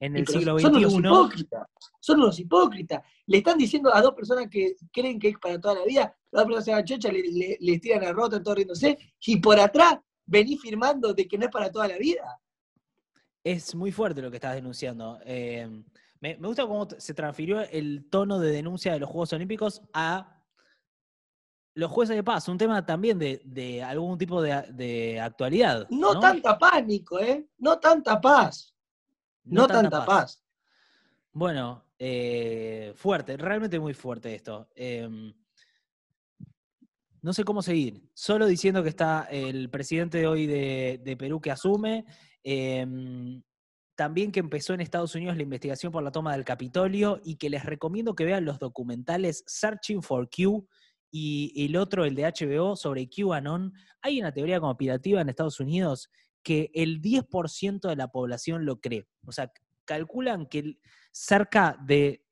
en, el siglo XXI. Son unos hipócritas. Son unos hipócritas. Le están diciendo a dos personas que creen que es para toda la vida, las dos personas se van chocha, le, le, tiran a rota, todo riéndose, y por atrás venís firmando de que no es para toda la vida. Es muy fuerte lo que estás denunciando. Eh, me, gusta cómo se transfirió el tono de denuncia de los Juegos Olímpicos a los jueces de paz, un tema también de, algún tipo de, actualidad. No, tanta pánico, ¿eh? No tanta paz. No, tanta, paz. Bueno, eh, fuerte, realmente muy fuerte esto. Em, no sé cómo seguir. Solo diciendo que está el presidente hoy de, Perú que asume. Em, también que empezó en Estados Unidos la investigación por la toma del Capitolio y que les recomiendo que vean los documentales Searching for Q y el otro, el de HBO, sobre QAnon. Hay una teoría conspirativa en Estados Unidos que el 10% de la población lo cree. O sea, calculan que cerca de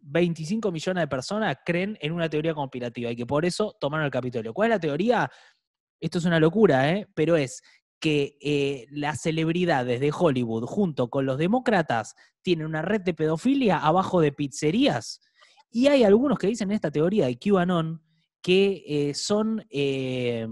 25 millones de personas creen en una teoría conspirativa y que por eso tomaron el Capitolio. ¿Cuál es la teoría? Esto es una locura, ¿eh? pero es que eh, las celebridades de Hollywood junto con los demócratas tienen una red de pedofilia abajo de pizzerías. Y hay algunos que dicen esta teoría de QAnon que eh, son eh,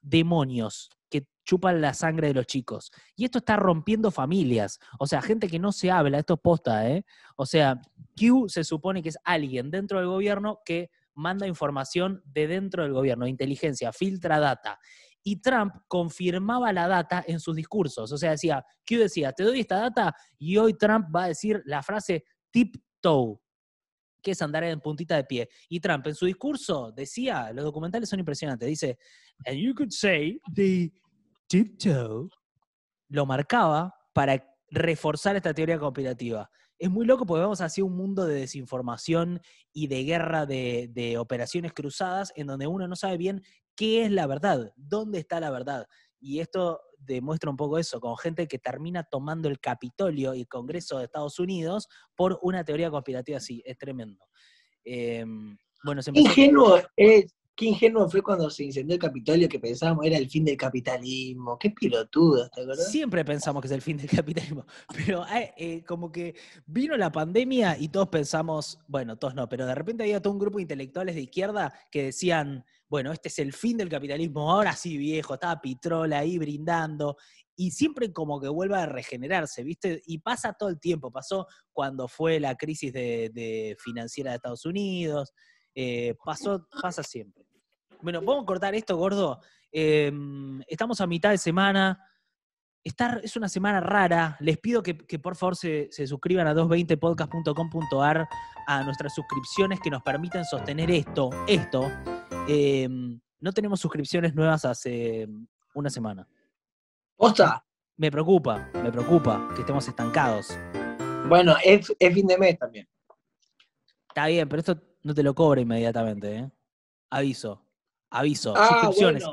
demonios que chupan la sangre de los chicos. Y esto está rompiendo familias. O sea, gente que no se habla, esto es posta, ¿eh? O sea, Q se supone que es alguien dentro del gobierno que manda información de dentro del gobierno, inteligencia, filtra data. Y Trump confirmaba la data en sus discursos. O sea, decía, Q decía, te doy esta data y hoy Trump va a decir la frase tip-toe que es andar en puntita de pie. Y Trump en su discurso decía, los documentales son impresionantes, dice, and you could say the tiptoe, lo marcaba para reforzar esta teoría conspirativa. Es muy loco porque vamos hacia un mundo de desinformación y de guerra de, de operaciones cruzadas en donde uno no sabe bien qué es la verdad, dónde está la verdad. Y esto demuestra un poco eso, con gente que termina tomando el Capitolio y el Congreso de Estados Unidos por una teoría conspirativa así, es tremendo. Em, bueno, se ingenuo, es, qué ingenuo fue cuando se incendió el Capitolio que pensábamos era el fin del capitalismo. Qué pilotudo, ¿te acuerdas? Siempre pensamos que es el fin del capitalismo, pero eh, eh, como que vino la pandemia y todos pensamos, bueno, todos no, pero de repente había todo un grupo de intelectuales de izquierda que decían, bueno, este es el fin del capitalismo, ahora sí viejo, estaba Pitrola ahí brindando, y siempre como que vuelve a regenerarse, ¿viste? Y pasa todo el tiempo, pasó cuando fue la crisis de, financiera de Estados Unidos, eh, pasó, pasa siempre. Bueno, vamos a cortar esto, gordo. Em, estamos a mitad de semana. es una semana rara. Les pido que, por favor se, se, suscriban a 220podcast.com.ar a nuestras suscripciones que nos permiten sostener esto, esto, Em, no tenemos suscripciones nuevas hace una semana. ¿Posta? Me preocupa, me preocupa que estemos estancados. Bueno, es, fin de mes también. Está bien, pero esto no te lo cobra inmediatamente, ¿eh? Aviso, aviso, ah, suscripciones.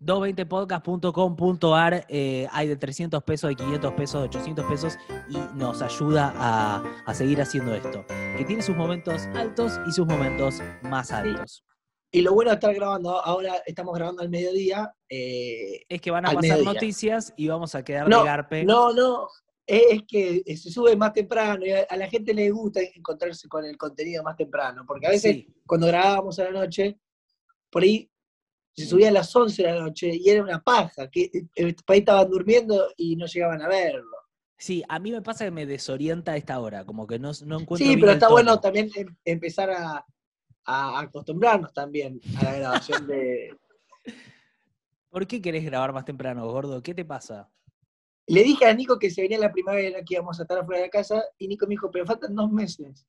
220podcast.com.ar eh, hay de 300 pesos, de 500 pesos, de 800 pesos y nos ayuda a, seguir haciendo esto. Que tiene sus momentos altos y sus momentos más altos. Y lo bueno de estar grabando, ahora estamos grabando al mediodía. Eh, es que van a pasar noticias y vamos a quedar de garpe. No, no, es que se sube más temprano y a la gente le gusta encontrarse con el contenido más temprano, porque a veces cuando grabábamos a la noche, por ahí se subía a las 11 de la noche y era una paja, que eh, eh, ahí estaban durmiendo y no llegaban a verlo. Sí, a mí me pasa que me desorienta a esta hora, como que no, no encuentro. Sí, pero está bueno también em, empezar a, acostumbrarnos también a la grabación de. ¿Por qué querés grabar más temprano, gordo? ¿Qué te pasa? Le dije a Nico que se venía la primavera que íbamos a estar afuera de la casa y Nico me dijo, pero faltan dos meses.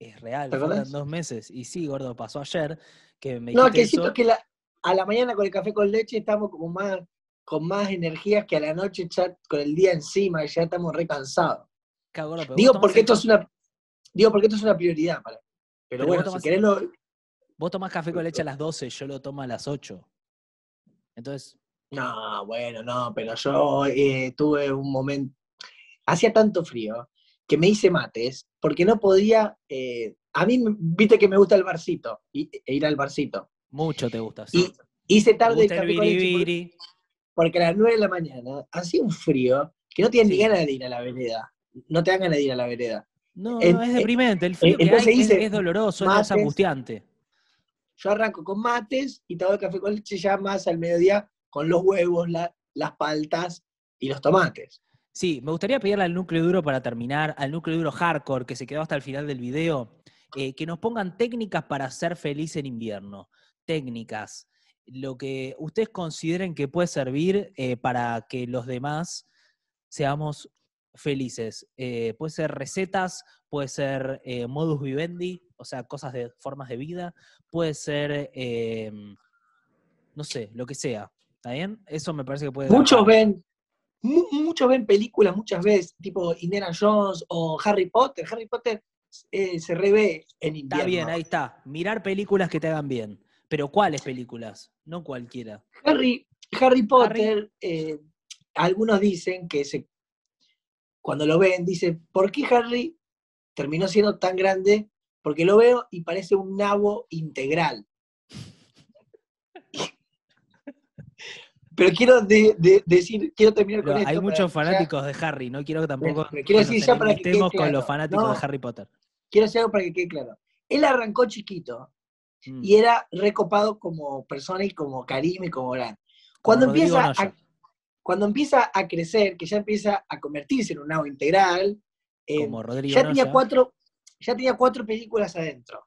Es real, faltan dos meses. Y sí, gordo, pasó ayer que me No, que siento que la, a la mañana con el café con leche estamos como más, con más energías que a la noche ya con el día encima, ya estamos recansados. Digo porque esto es una digo porque esto es una prioridad para. Pero, bueno, si querés lo... Vos tomás café con leche a las 12, yo lo tomo a las 8. Entonces. No, bueno, no, pero yo eh, tuve un momento. Hacía tanto frío que me hice mates porque no podía. Eh, a mí, viste que me gusta el barcito, e ir al barcito. Mucho te gusta. Sí. Y hice tarde el porque, a las 9 de la mañana hacía un frío que no tienen ni ganas de ir a la vereda. No te dan ganas de ir a la vereda. No, no es deprimente. El frío que hay es, doloroso, es angustiante. Yo arranco con mates y todo el café con leche ya más al mediodía con los huevos, las paltas y los tomates. Sí, me gustaría pedirle al núcleo duro para terminar, al núcleo duro hardcore que se quedó hasta el final del video, eh, que nos pongan técnicas para ser feliz en invierno técnicas, lo que ustedes consideren que puede servir eh, para que los demás seamos felices. Eh, puede ser recetas, puede ser modus vivendi, o sea, cosas de formas de vida, puede ser, no sé, lo que sea. ¿Está bien? Eso me parece que puede... Muchos ven, muchos ven películas muchas veces, tipo Indiana Jones o Harry Potter. Harry Potter se revé en invierno. Está bien, ahí está. Mirar películas que te hagan bien. Pero ¿cuáles películas? No cualquiera. Harry, Harry Potter, eh, algunos dicen que se, cuando lo ven, dicen, ¿por qué Harry terminó siendo tan grande? Porque lo veo y parece un nabo integral. Pero quiero decir, quiero terminar con esto. Hay muchos fanáticos de Harry, no quiero que tampoco quiero decir ya para que con los fanáticos de Harry Potter. Quiero decir algo para que quede claro. Él arrancó chiquito, Mm. y era recopado como persona y como carisma y como gran. Cuando empieza, a, cuando empieza a crecer, que ya empieza a convertirse en un nabo integral, eh, ya, tenía cuatro, ya tenía cuatro películas adentro.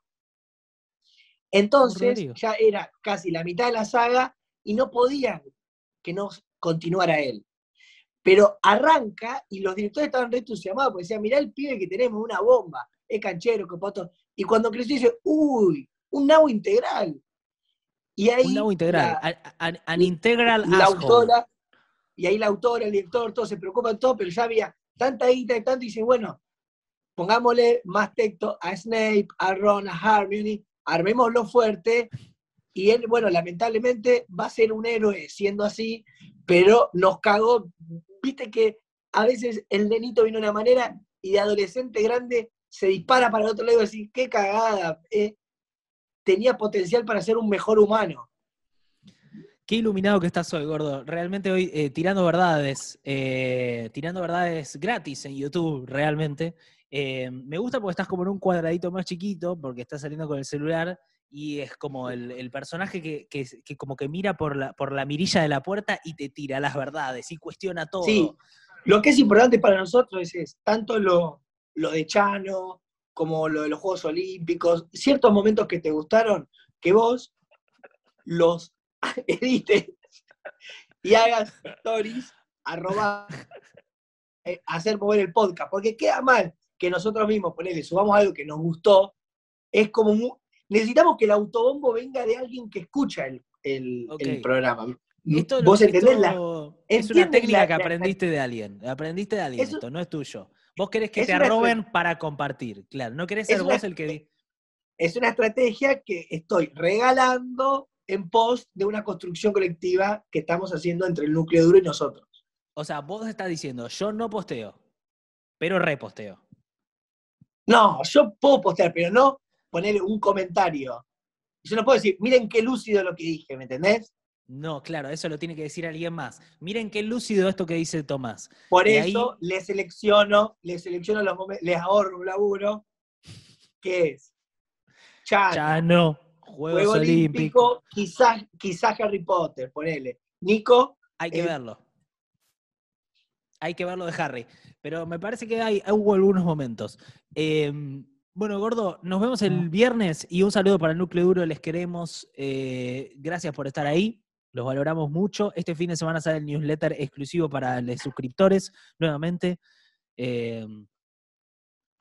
Entonces ya era casi la mitad de la saga y no podían que no continuara él. Pero arranca y los directores estaban re entusiasmados porque decían, mirá el pibe que tenemos, una bomba, es canchero, copoto. Y cuando creció dice, uy, un nabo integral. Y ahí un nabo integral, an, integral la autora, y ahí la autora, el director, todos se preocupan todo, pero ya había tanta guita y tanto, y dicen, bueno, pongámosle más texto a Snape, a Ron, a Harmony, armémoslo fuerte, y él, bueno, lamentablemente va a ser un héroe siendo así, pero nos cagó, viste que a veces el nenito viene de una manera y de adolescente grande se dispara para el otro lado y decir, qué cagada, eh, tenía potencial para ser un mejor humano. Qué iluminado que estás hoy, gordo. Realmente hoy eh, tirando verdades, eh, tirando verdades gratis en YouTube, realmente. Me gusta porque estás como en un cuadradito más chiquito, porque estás saliendo con el celular y es como el, personaje que, como que mira por la, mirilla de la puerta y te tira las verdades y cuestiona todo. Sí, lo que es importante para nosotros es, tanto lo, lo de Chano, como lo de los Juegos Olímpicos, ciertos momentos que te gustaron, que vos los edites y hagas stories, arroba, eh, hacer mover el podcast, porque queda mal que nosotros mismos, ponele, subamos algo que nos gustó, es como, necesitamos que el autobombo venga de alguien que escucha el, programa. ¿Vos entendés Es una técnica que aprendiste de alguien, aprendiste de alguien, esto no es tuyo. Vos querés que te arroben para compartir, claro. No querés ser vos el que... Es una estrategia que estoy regalando en pos de una construcción colectiva que estamos haciendo entre el núcleo duro y nosotros. O sea, vos estás diciendo, yo no posteo, pero reposteo. No, yo puedo postear, pero no poner un comentario. Yo no puedo decir, miren qué lúcido lo que dije, ¿me entendés? No, claro, eso lo tiene que decir alguien más. Miren qué lúcido esto que dice Tomás. Por eso le selecciono, le selecciono los momentos, les ahorro un laburo, que es Chano, Chano Juegos Juego Olímpico, quizás, quizás Harry Potter, ponele. Nico. Hay que verlo. Hay que verlo de Harry. Pero me parece que hay, hubo algunos momentos. Em, bueno, Gordo, nos vemos el ah. viernes y un saludo para el núcleo duro, les queremos. Eh, gracias por estar ahí. Los valoramos mucho. Este fin de semana sale el newsletter exclusivo para los suscriptores, nuevamente. Eh,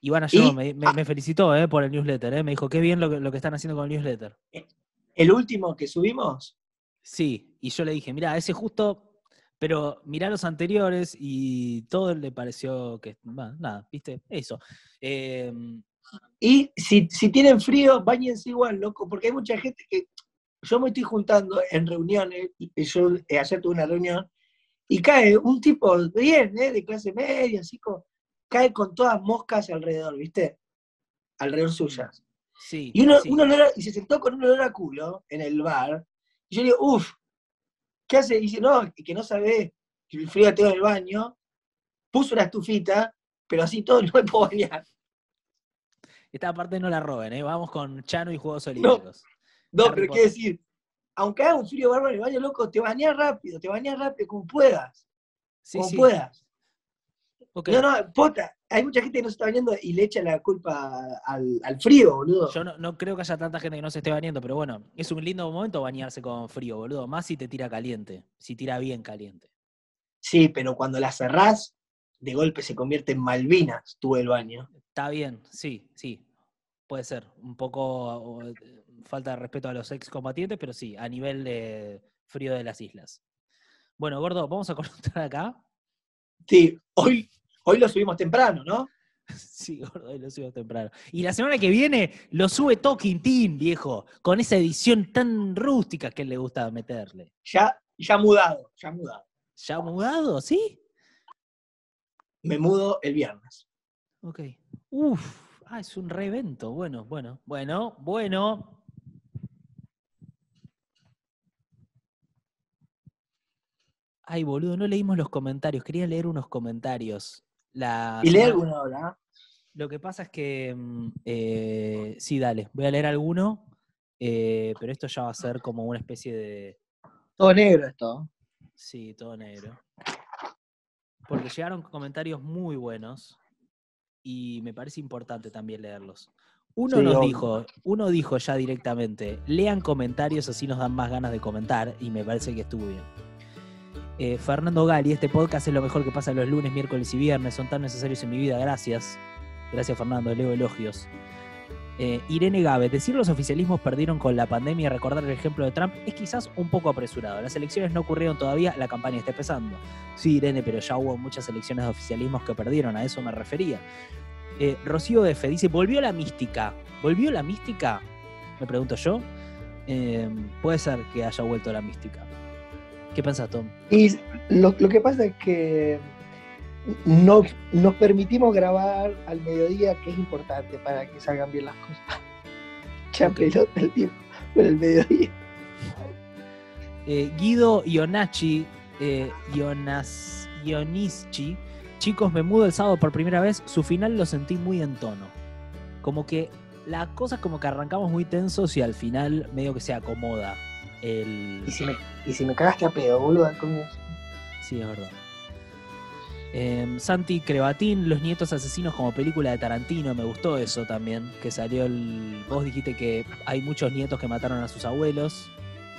Iván yo me, felicitó eh, por el newsletter, eh. me dijo, qué bien lo que, están haciendo con el newsletter. ¿El último que subimos? Sí, y yo le dije, mira, ese justo, pero mirá los anteriores y todo le pareció que, nada, viste, eso. Em, y si, si tienen frío, bañense igual, loco, porque hay mucha gente que yo me estoy juntando en reuniones, y yo eh, ayer tuve una reunión, y cae un tipo bien, ¿eh? de clase media, así como, cae con todas moscas alrededor, ¿viste? Alrededor suyas. Sí, y, uno, y se sentó con un olor a culo en el bar, y yo digo, uff, ¿qué hace? Y dice, no, que no sabe que el frío tengo en el baño, puso una estufita, pero así todo no me puedo bañar. Esta parte no la roben, ¿eh? Vamos con Chano y Juegos Olímpicos. No, pero qué decir, aunque haga un frío bárbaro en el baño, loco, te bañas rápido, te bañas rápido, como puedas. como puedas. No, no, pota, hay mucha gente que no se está bañando y le echa la culpa al, frío, boludo. Yo no, creo que haya tanta gente que no se esté bañando, pero bueno, es un lindo momento bañarse con frío, boludo. Más si te tira caliente, si tira bien caliente. Sí, pero cuando la cerrás, de golpe se convierte en Malvinas, tú el baño. Está bien, sí, sí. Puede ser. Un poco falta de respeto a los excombatientes, pero sí, a nivel de frío de las islas. Bueno, Gordo, vamos a contar acá. Sí, hoy, hoy lo subimos temprano, ¿no? Sí, gordo, hoy lo subimos temprano. Y la semana que viene lo sube todo Quintín, viejo, con esa edición tan rústica que él le gusta meterle. Ya, ya mudado, ya mudado. ¿Ya mudado, sí? Me mudo el viernes. Ok. Uf, ah, es un reevento. Bueno, bueno, bueno, bueno. Ay, boludo, no leímos los comentarios. Quería leer unos comentarios. y lee alguno ahora. Lo que pasa es que. Mm, eh, sí, dale. Voy a leer alguno. Eh, pero esto ya va a ser como una especie de. Todo negro esto. Sí, todo negro. Porque llegaron comentarios muy buenos. Y me parece importante también leerlos. Uno nos dijo, uno dijo ya directamente, lean comentarios así nos dan más ganas de comentar, y me parece que estuvo bien. Eh, Fernando Gali, este podcast es lo mejor que pasa los lunes, miércoles y viernes, son tan necesarios en mi vida, gracias. Gracias Fernando, leo elogios. Eh, Irene Gabe, decir los oficialismos perdieron con la pandemia y recordar el ejemplo de Trump es quizás un poco apresurado. Las elecciones no ocurrieron todavía, la campaña está empezando. Sí, Irene, pero ya hubo muchas elecciones de oficialismos que perdieron, a eso me refería. Eh, Rocío F dice, ¿volvió la mística? ¿Volvió la mística? Me pregunto yo. puede ser que haya vuelto la mística. ¿Qué pensás, Tom? Y lo, que pasa es que no, nos permitimos grabar al mediodía, que es importante para que salgan bien las cosas. Ya pelota el tiempo por el mediodía. Eh, Guido Ionachi, eh, Ionas, Ionischi, chicos, me mudo el sábado por primera vez, su final lo sentí muy en tono. Como que la cosa como que arrancamos muy tensos y al final medio que se acomoda el... ¿Y, si me, y si me cagaste a pedo, boludo, al comienzo. Sí, es verdad. Em, Santi Crebatín, Los Nietos Asesinos como película de Tarantino, me gustó eso también, que salió el... Vos dijiste que hay muchos nietos que mataron a sus abuelos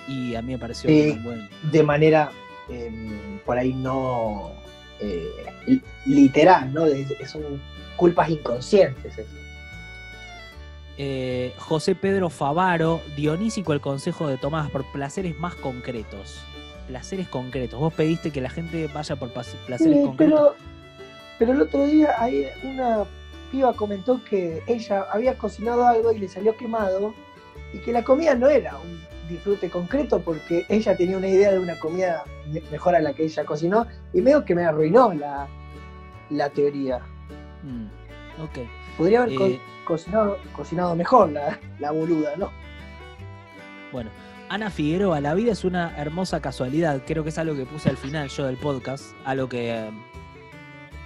y a mí me pareció muy bueno. De manera, em, por ahí no eh, literal, ¿no? Son culpas inconscientes. Eh, José Pedro Favaro, Dionísico el consejo de Tomás por placeres más concretos. Placeres concretos. Vos pediste que la gente vaya por placeres concretos. Pero, el otro día ahí una piba comentó que ella había cocinado algo y le salió quemado y que la comida no era un disfrute concreto porque ella tenía una idea de una comida mejor a la que ella cocinó y medio que me arruinó la, teoría. Mm, ok. Podría haber eh, cocinado, cocinado mejor la, la boluda, ¿no? Bueno, Ana Figueroa, la vida es una hermosa casualidad. Creo que es algo que puse al final yo del podcast, algo que,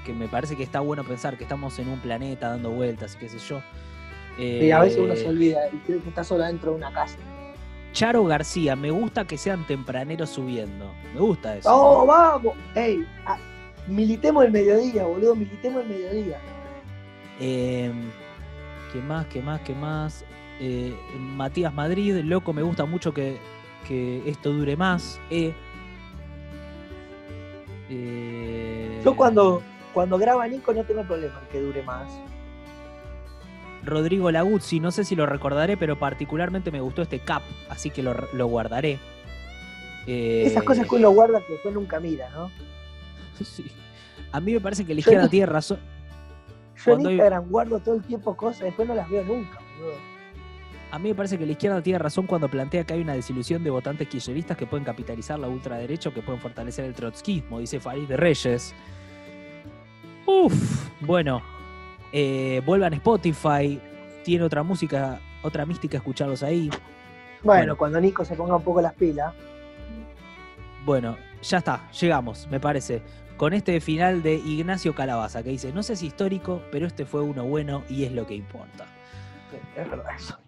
que me parece que está bueno pensar, que estamos en un planeta dando vueltas y qué sé yo. y a veces uno se eh, olvida y cree que está solo dentro de una casa. Charo García, me gusta que sean tempraneros subiendo. Me gusta eso. ¡Oh, vamos! ¡Ey! Militemos el mediodía, boludo, militemos el mediodía. Eh, ¿Qué más? ¿Qué más? ¿Qué más? Eh, Matías Madrid, loco, me gusta mucho que, esto dure más. Eh. Eh, Yo cuando, cuando graba Nico no tengo problema en que dure más. Rodrigo Laguzzi, no sé si lo recordaré, pero particularmente me gustó este cap, así que lo, guardaré. Esas cosas que uno guarda que después nunca mira, ¿no? Sí. A mí me parece que la izquierda tiene razón. Yo en Instagram guardo todo el tiempo cosas, después no las veo nunca, boludo. A mí me parece que la izquierda tiene razón cuando plantea que hay una desilusión de votantes kirchneristas que pueden capitalizar la ultraderecha o que pueden fortalecer el trotskismo, dice Farid de Reyes. Uf, bueno, eh, vuelvan a Spotify, tiene otra música, otra mística escucharlos ahí. Bueno, cuando Nico se ponga un poco las pilas. Bueno, ya está, llegamos, me parece. Con este final de Ignacio Calabaza, que dice, no sé si histórico, pero este fue uno bueno y es lo que importa. es verdad eso.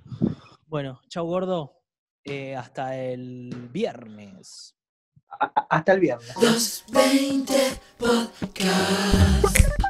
Bueno, chau gordo. Eh, hasta el viernes. hasta el viernes. 20 Podcast.